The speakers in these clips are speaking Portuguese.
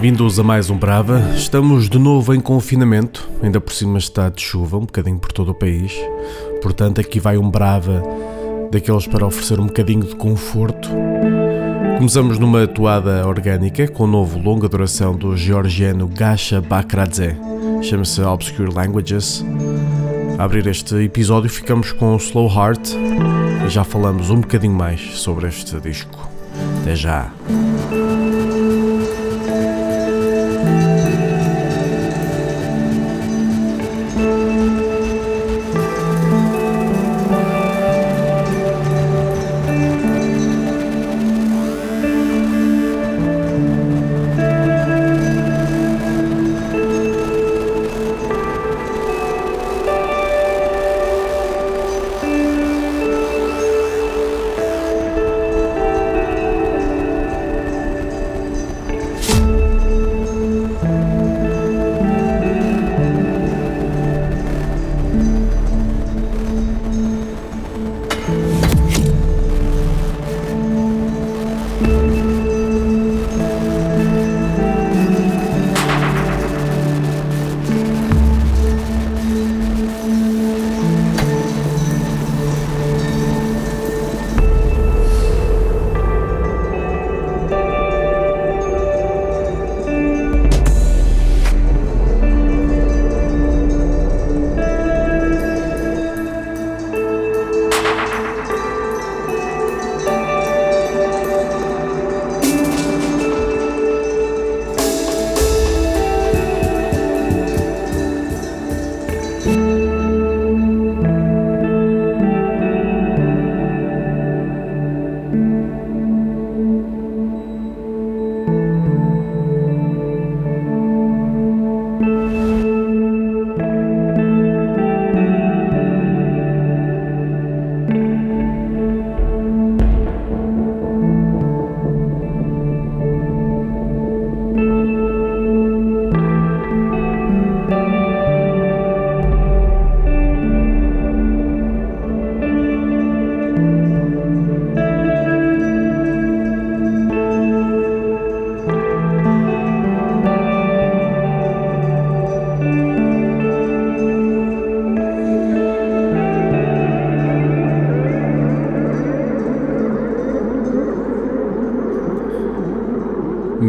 bem-vindos a mais um Brava. Estamos de novo em confinamento, ainda por cima está de chuva, um bocadinho por todo o país. Portanto, aqui vai um Brava daqueles para oferecer um bocadinho de conforto. Começamos numa toada orgânica com o novo longa duração do georgiano Gasha Bakradze. Chama-se Obscure Languages. A abrir este episódio ficamos com Slow Heart e já falamos um bocadinho mais sobre este disco. Até já!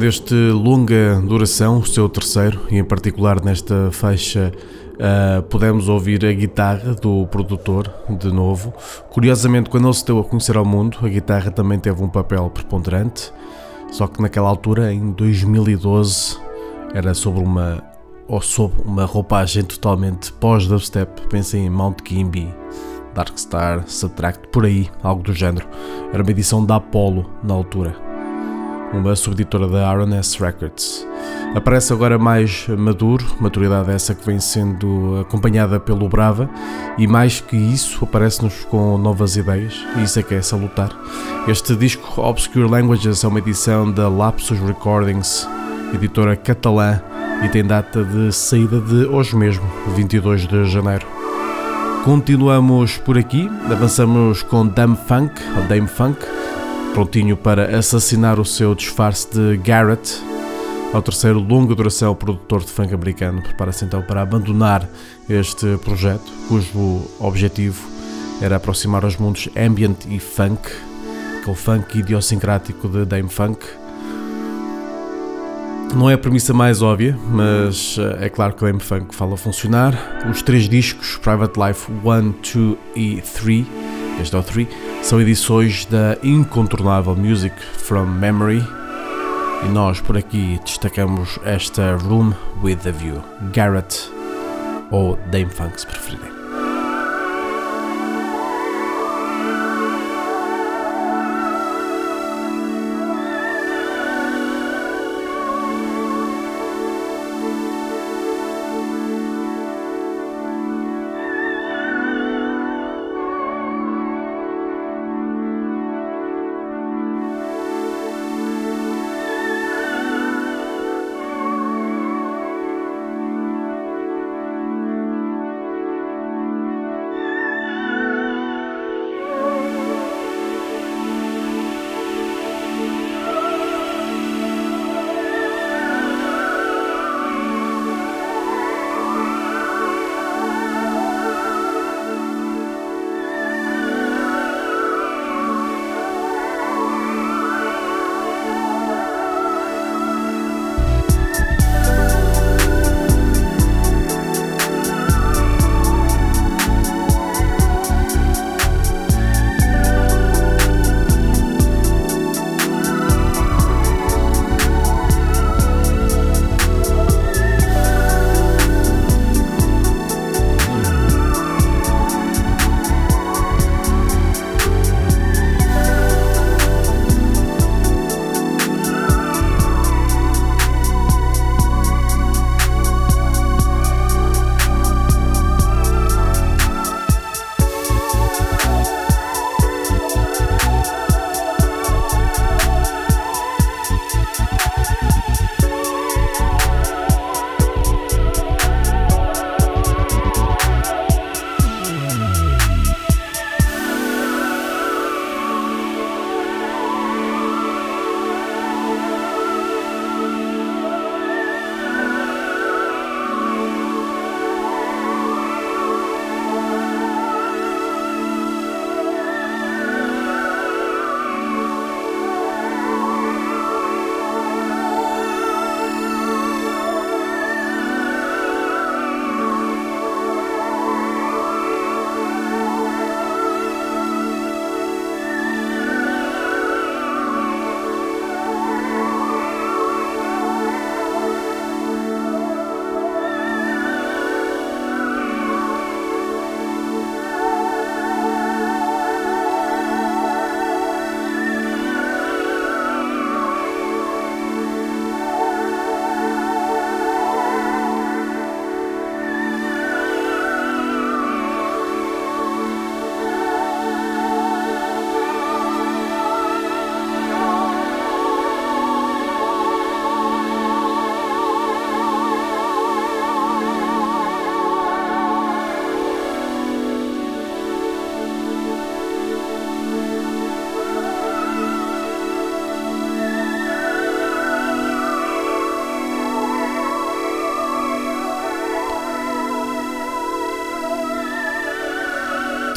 Deste longa duração, o seu terceiro, e em particular nesta faixa, uh, podemos ouvir a guitarra do produtor de novo. Curiosamente, quando ele se deu a conhecer ao mundo, a guitarra também teve um papel preponderante, só que naquela altura, em 2012, era sobre uma ou sob uma roupagem totalmente pós-dubstep. Pensem em Mount Kimby, Darkstar, Subtract, por aí, algo do género. Era uma edição da Apollo na altura uma subeditora da RNS Records. Aparece agora mais maduro, maturidade essa que vem sendo acompanhada pelo Brava, e mais que isso, aparece-nos com novas ideias, e isso é que é salutar. Este disco Obscure Languages é uma edição da Lapsus Recordings, editora catalã, e tem data de saída de hoje mesmo, 22 de janeiro. Continuamos por aqui, avançamos com Dame Funk, ou Dame Funk, prontinho para assassinar o seu disfarce de Garrett. Ao terceiro longa duração, o produtor de funk americano prepara-se então para abandonar este projeto, cujo objetivo era aproximar os mundos ambient e funk, aquele funk idiosincrático de Dame Funk. Não é a premissa mais óbvia, mas eh, é claro que Dame Funk fala funcionar. Os três discos, Private Life 1, 2 e 3, este é o 3, são edições da incontornável Music from Memory e nós por aqui destacamos esta Room with a View, Garrett ou Dame Funk se preferirem.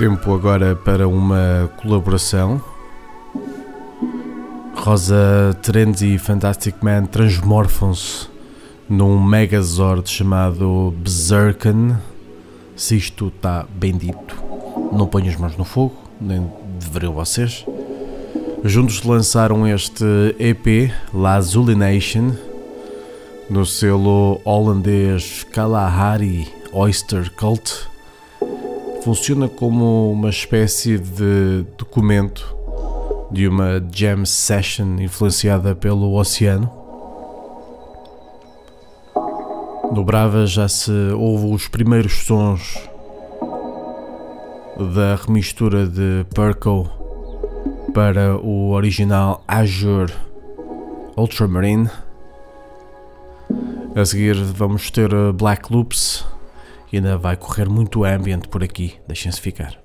Tempo agora para uma colaboração. Rosa Terenzi e Fantastic Man transmorfam-se num megazord chamado Berserken. Se isto está bem dito, não ponho as mãos no fogo, nem deveriam vocês. Juntos lançaram este EP, Lazulination, no selo holandês Kalahari Oyster Cult. Funciona como uma espécie de documento de uma jam session influenciada pelo oceano. No Brava já se ouve os primeiros sons da remistura de Perco para o original Azure Ultramarine. A seguir vamos ter Black Loops e ainda vai correr muito ambient por aqui, deixem-se ficar.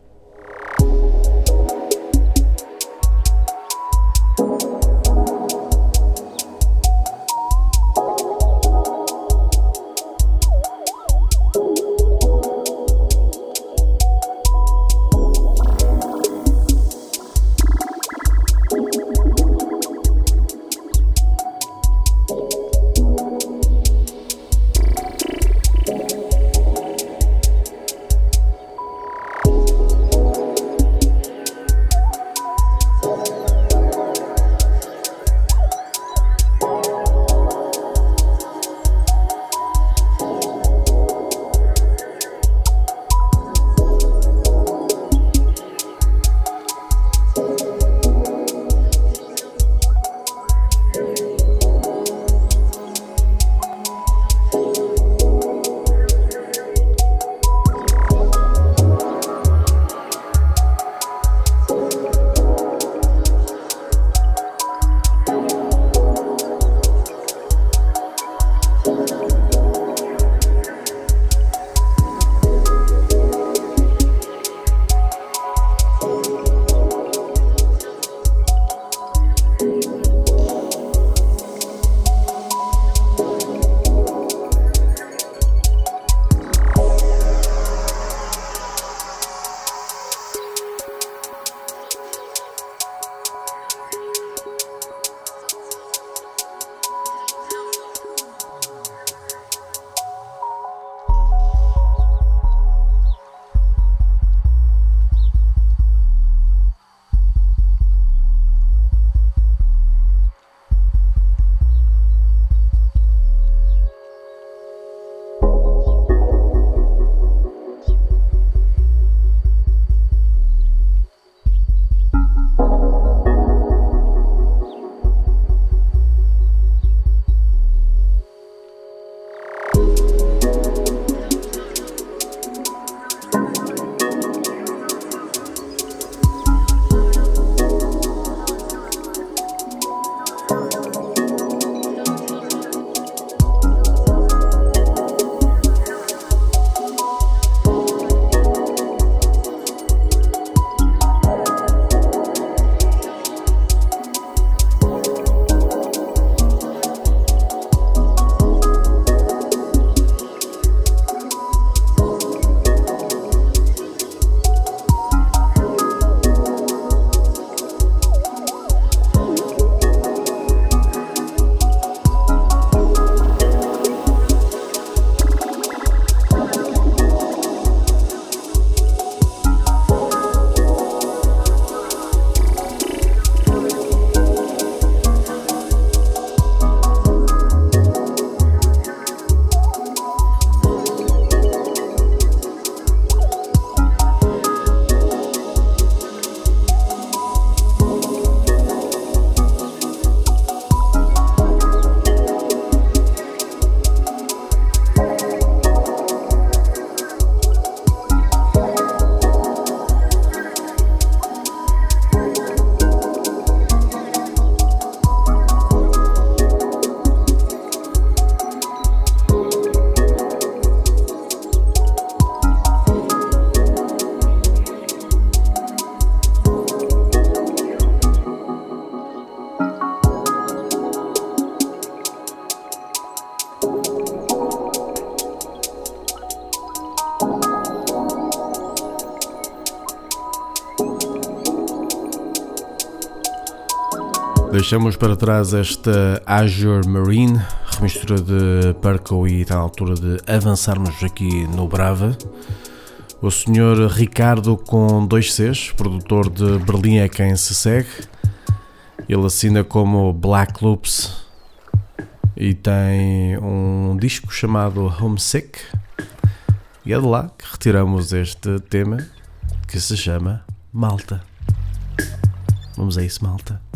Deixamos para trás esta Azure Marine, remistura de Perco e está na altura de avançarmos aqui no Brava. O senhor Ricardo com dois Cs, produtor de Berlim é quem se segue. Ele assina como Black Loops e tem um disco chamado Homesick. E é de lá que retiramos este tema que se chama Malta. Vamos a isso, Malta.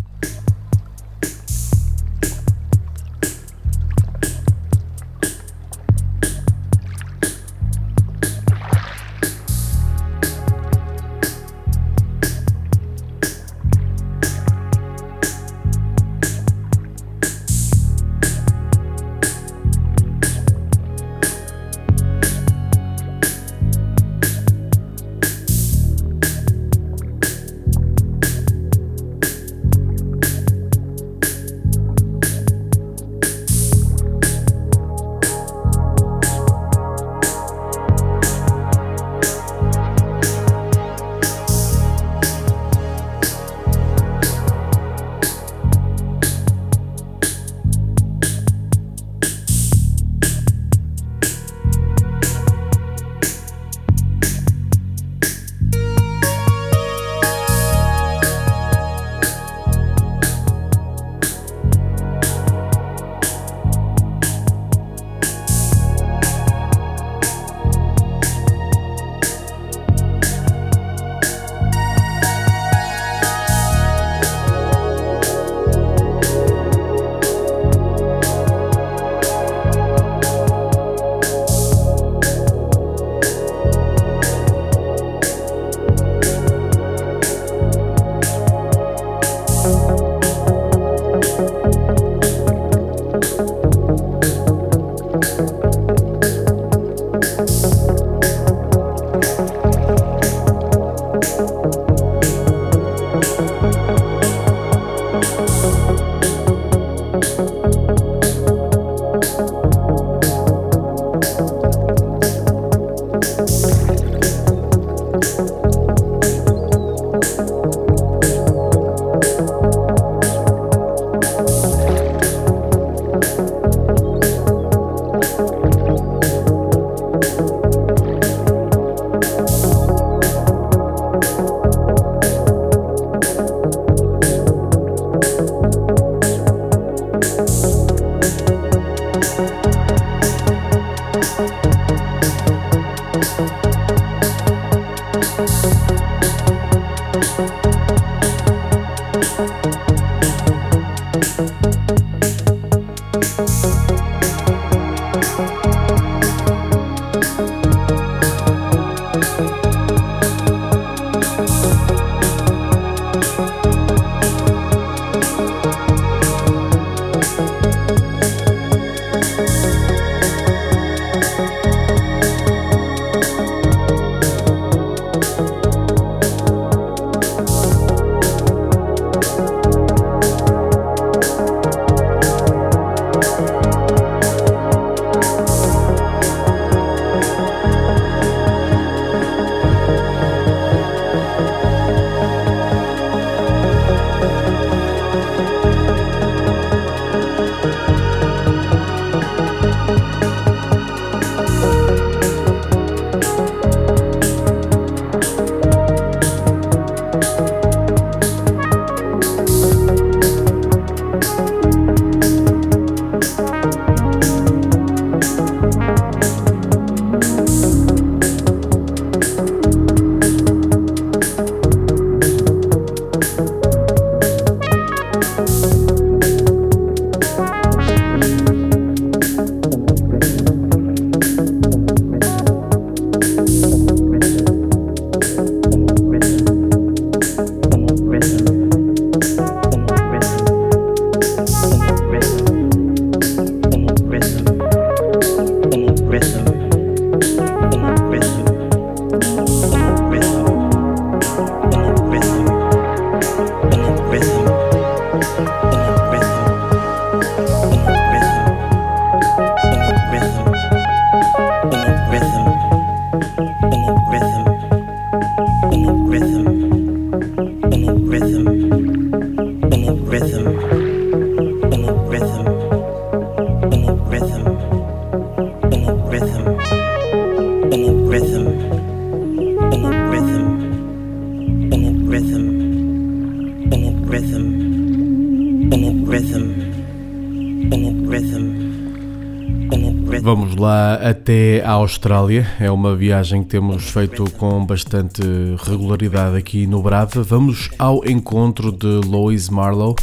A Austrália. É uma viagem que temos feito com bastante regularidade aqui no Brava. Vamos ao encontro de Lois Marlowe,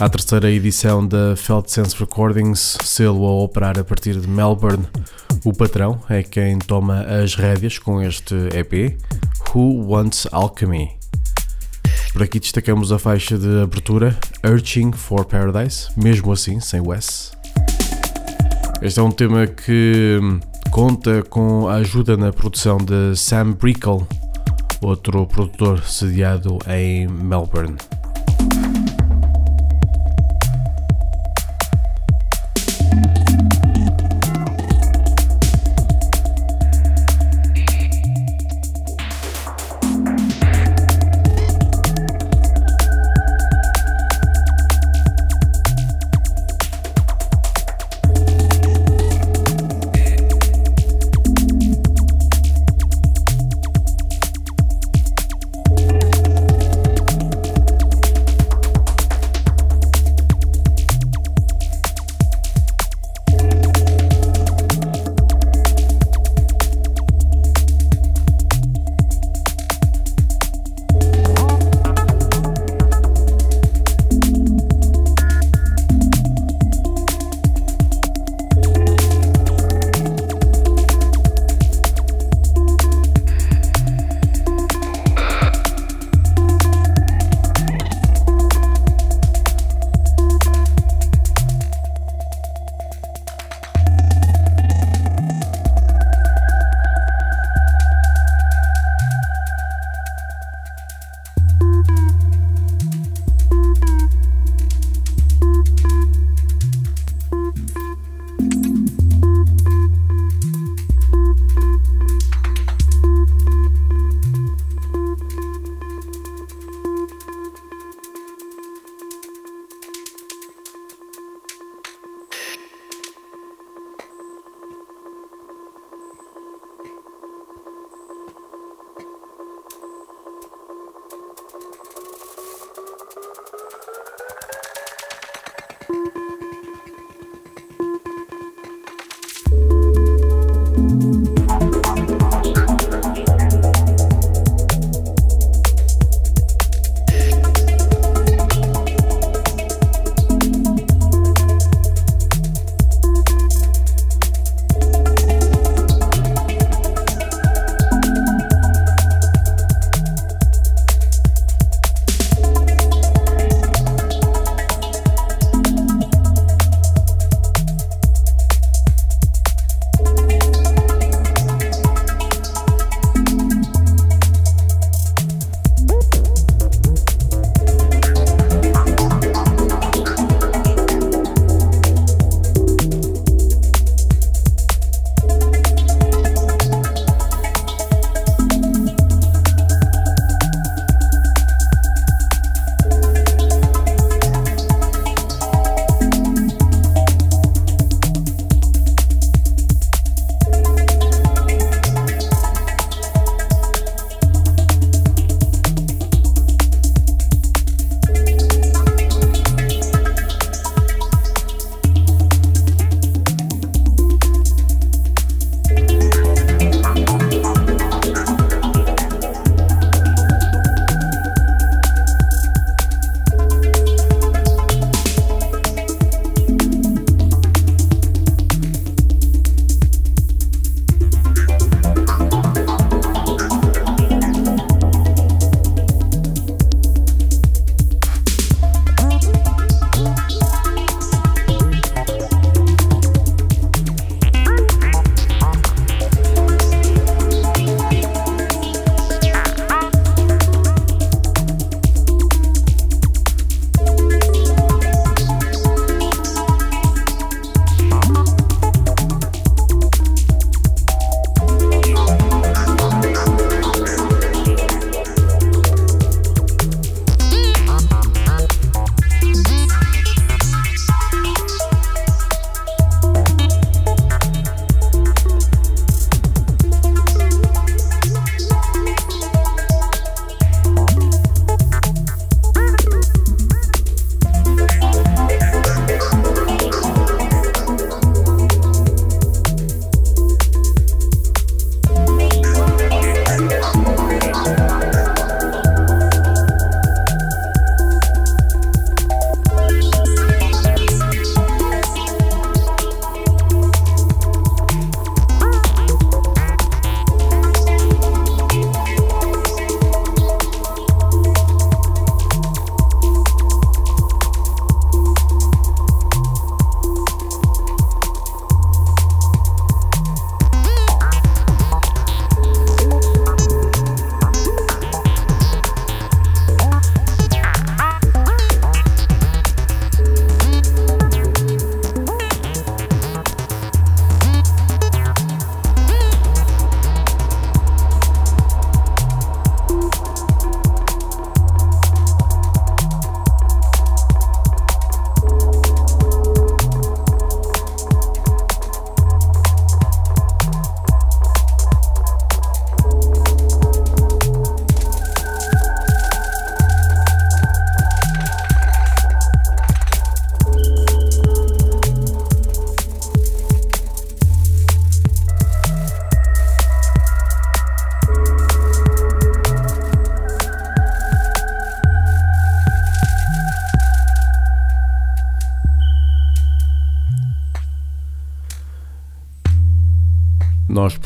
a terceira edição da Felt Sense Recordings, selo a operar a partir de Melbourne. O patrão é quem toma as rédeas com este EP, Who Wants Alchemy. Por aqui destacamos a faixa de abertura Urging for Paradise, mesmo assim, sem o S. Este é um tema que conta com a ajuda na produção de Sam Brickle, outro produtor sediado em Melbourne.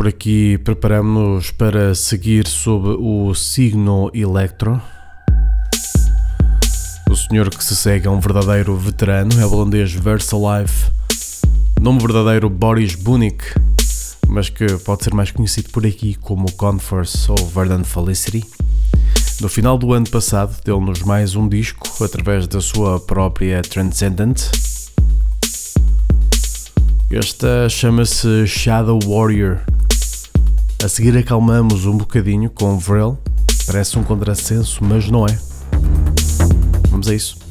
Por aqui preparamos para seguir sob o signo Electro. O senhor que se segue é um verdadeiro veterano, é o holandês Versalife, nome verdadeiro Boris Bunik, mas que pode ser mais conhecido por aqui como Converse ou Verdant Felicity. No final do ano passado, deu-nos mais um disco através da sua própria Transcendent. Esta chama-se Shadow Warrior. A seguir acalmamos um bocadinho com Vril. Parece um contrassenso, mas não é. Vamos a isso.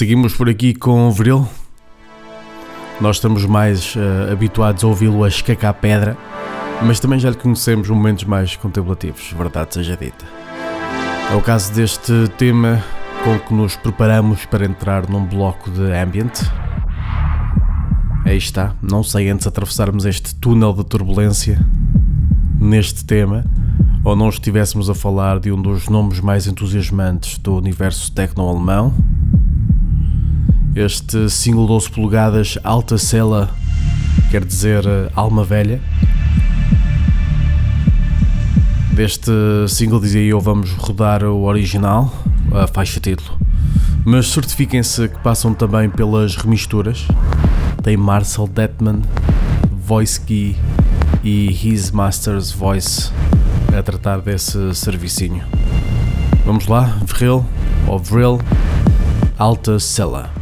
Seguimos por aqui com o Vril. Nós estamos mais uh, habituados a ouvi-lo a escacar pedra, mas também já lhe conhecemos momentos mais contemplativos, verdade seja dita. É o caso deste tema com que nos preparamos para entrar num bloco de ambient. Aí está, não sei antes atravessarmos este túnel de turbulência neste tema ou não estivéssemos a falar de um dos nomes mais entusiasmantes do universo tecno-alemão, este single 12 polegadas Alta Cela, quer dizer eh, Alma Velha. Deste single, dizia eu, vamos rodar o original, a faixa título. Mas certifiquem-se que passam também pelas remisturas. Tem Marcel Detman, Voice Key e His Master's Voice a tratar desse servicinho. Vamos lá, Vril, ou Vril, Alta Cela.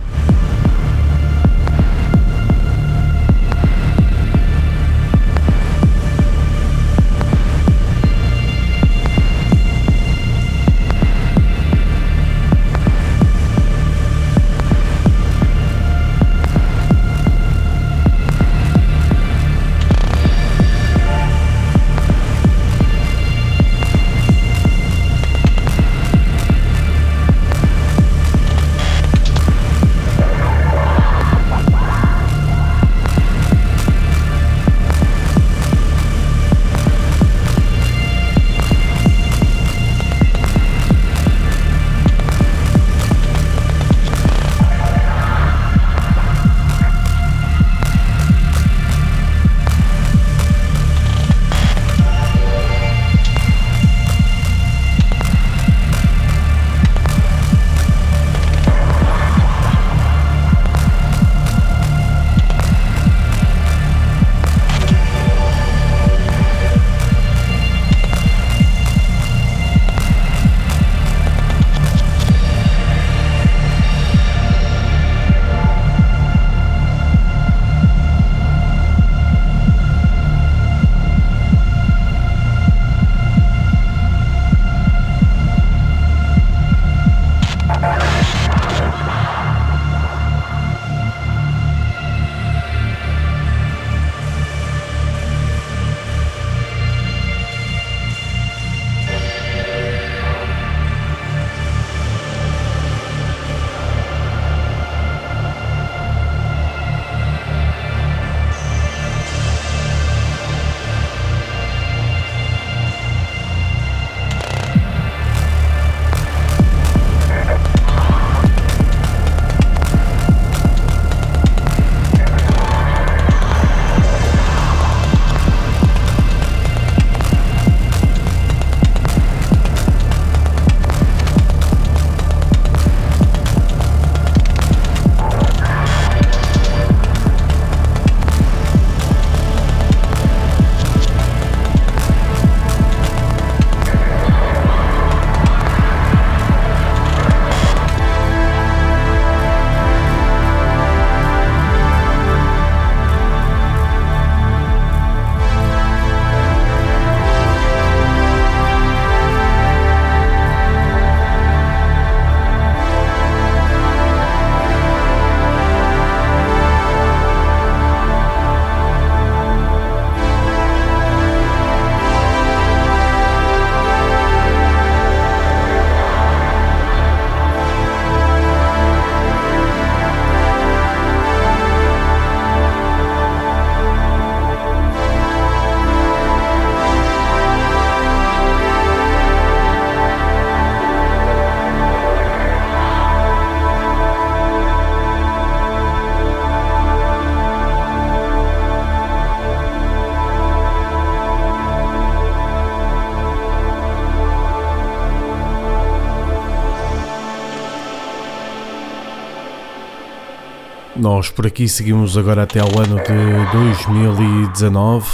Nós por aqui seguimos agora até ao ano de 2019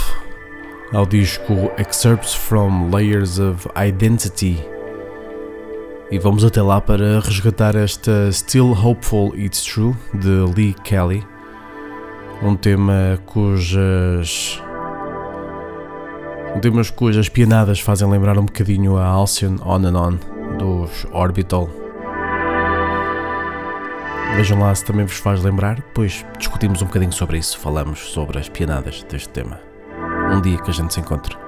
ao disco Excerpts from Layers of Identity e vamos até lá para resgatar esta Still Hopeful It's True de Lee Kelly, um tema cujas um tema cujas pianadas fazem lembrar um bocadinho a Alcyon On and On dos Orbital. Vejam lá se também vos faz lembrar, depois discutimos um bocadinho sobre isso, falamos sobre as pianadas deste tema. Um dia que a gente se encontre.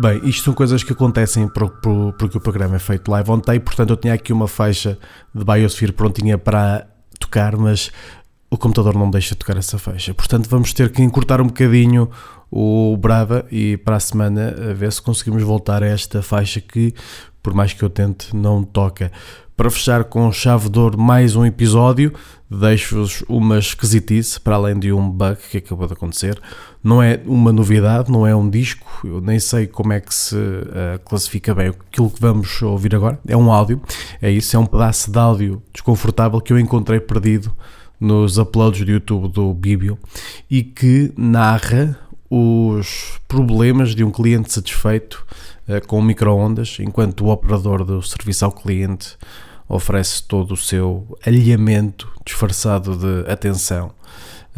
Bem, isto são coisas que acontecem por, por, porque o programa é feito live on tape, portanto eu tinha aqui uma faixa de Biosphere prontinha para tocar, mas o computador não deixa tocar essa faixa. Portanto vamos ter que encurtar um bocadinho o Brava e para a semana a ver se conseguimos voltar a esta faixa que, por mais que eu tente, não toca. Para fechar com chave de ouro mais um episódio, deixo-vos uma esquisitice, para além de um bug que acabou de acontecer. Não é uma novidade, não é um disco, eu nem sei como é que se uh, classifica bem aquilo que vamos ouvir agora. É um áudio, é isso, é um pedaço de áudio desconfortável que eu encontrei perdido nos uploads do YouTube do Bíblia e que narra os problemas de um cliente satisfeito uh, com microondas, enquanto o operador do serviço ao cliente oferece todo o seu alinhamento disfarçado de atenção.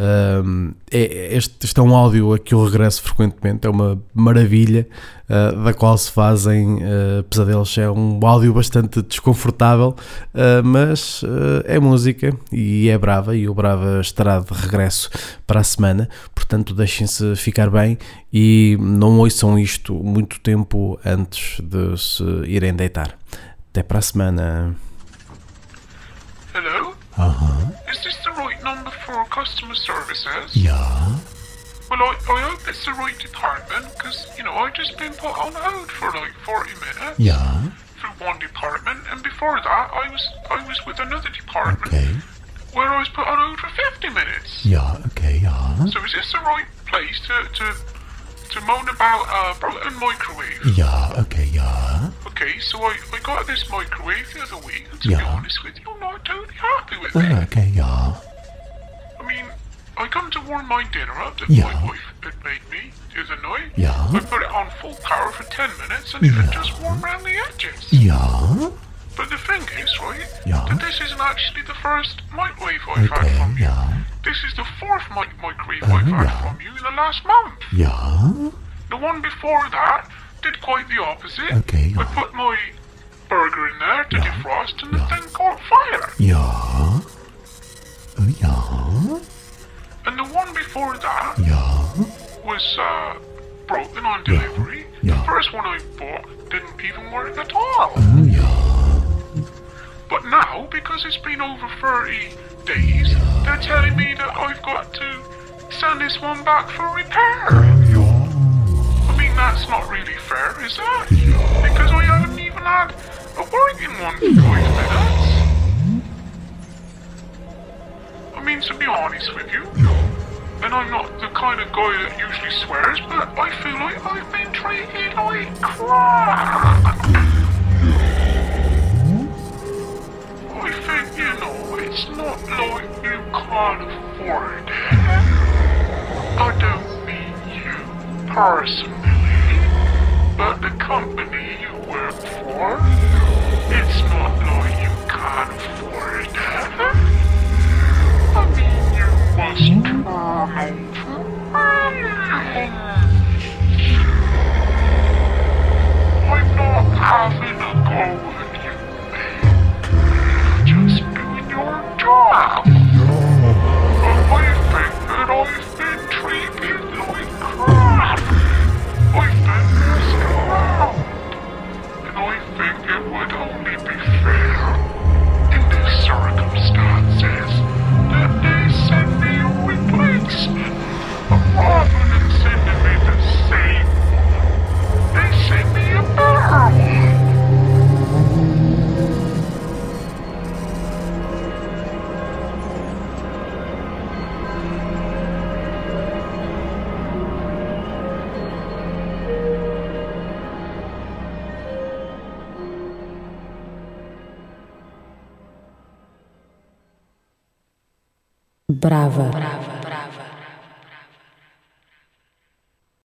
Um, é, este, este é um áudio a que eu regresso frequentemente, é uma maravilha uh, da qual se fazem uh, pesadelos. É um áudio bastante desconfortável, uh, mas é música e é brava. E o Brava estará de regresso para a semana, portanto, deixem-se ficar bem e não ouçam isto muito tempo antes de se irem deitar. Até para a semana. Uh-huh. Is this the right number for customer services? Yeah. Well, I, I hope it's the right department, because, you know, I've just been put on hold for like 40 minutes Yeah. through one department, and before that, I was I was with another department Okay. where I was put on hold for 50 minutes. Yeah. Okay. Yeah. So is this the right place to, to, to moan about a broken microwave? Yeah. Okay. Yeah. Okay, so I, I got this microwave the other week, and to be honest with you, I'm not totally happy with Oh, it. okay. Yeah. I mean, I come to warm my dinner up that Yeah. my wife had made me the other night. Yeah. I put it on full power for 10 minutes and it just warmed around the edges. Yeah. But the thing is, right, Yeah. that this isn't actually the first microwave I've had Okay. from you. Yeah. This is the fourth mic- microwave Oh, I've had yeah. from you in the last month. Yeah. The one before that did quite the opposite. Okay, yeah. I put my burger in there to defrost and the thing caught fire. Yeah. Oh, yeah. And the one before that Yeah. was uh, broken on delivery. Yeah. The first one I bought didn't even work at all. Oh, yeah. But now, because it's been over 30 days, they're telling me that I've got to send this one back for repair. I mean, that's not really fair, is that? Because I haven't even had a working one for five minutes. I mean, to be honest with you, and I'm not the kind of guy that usually swears, but I feel like I've been treated like crap. curse Brava.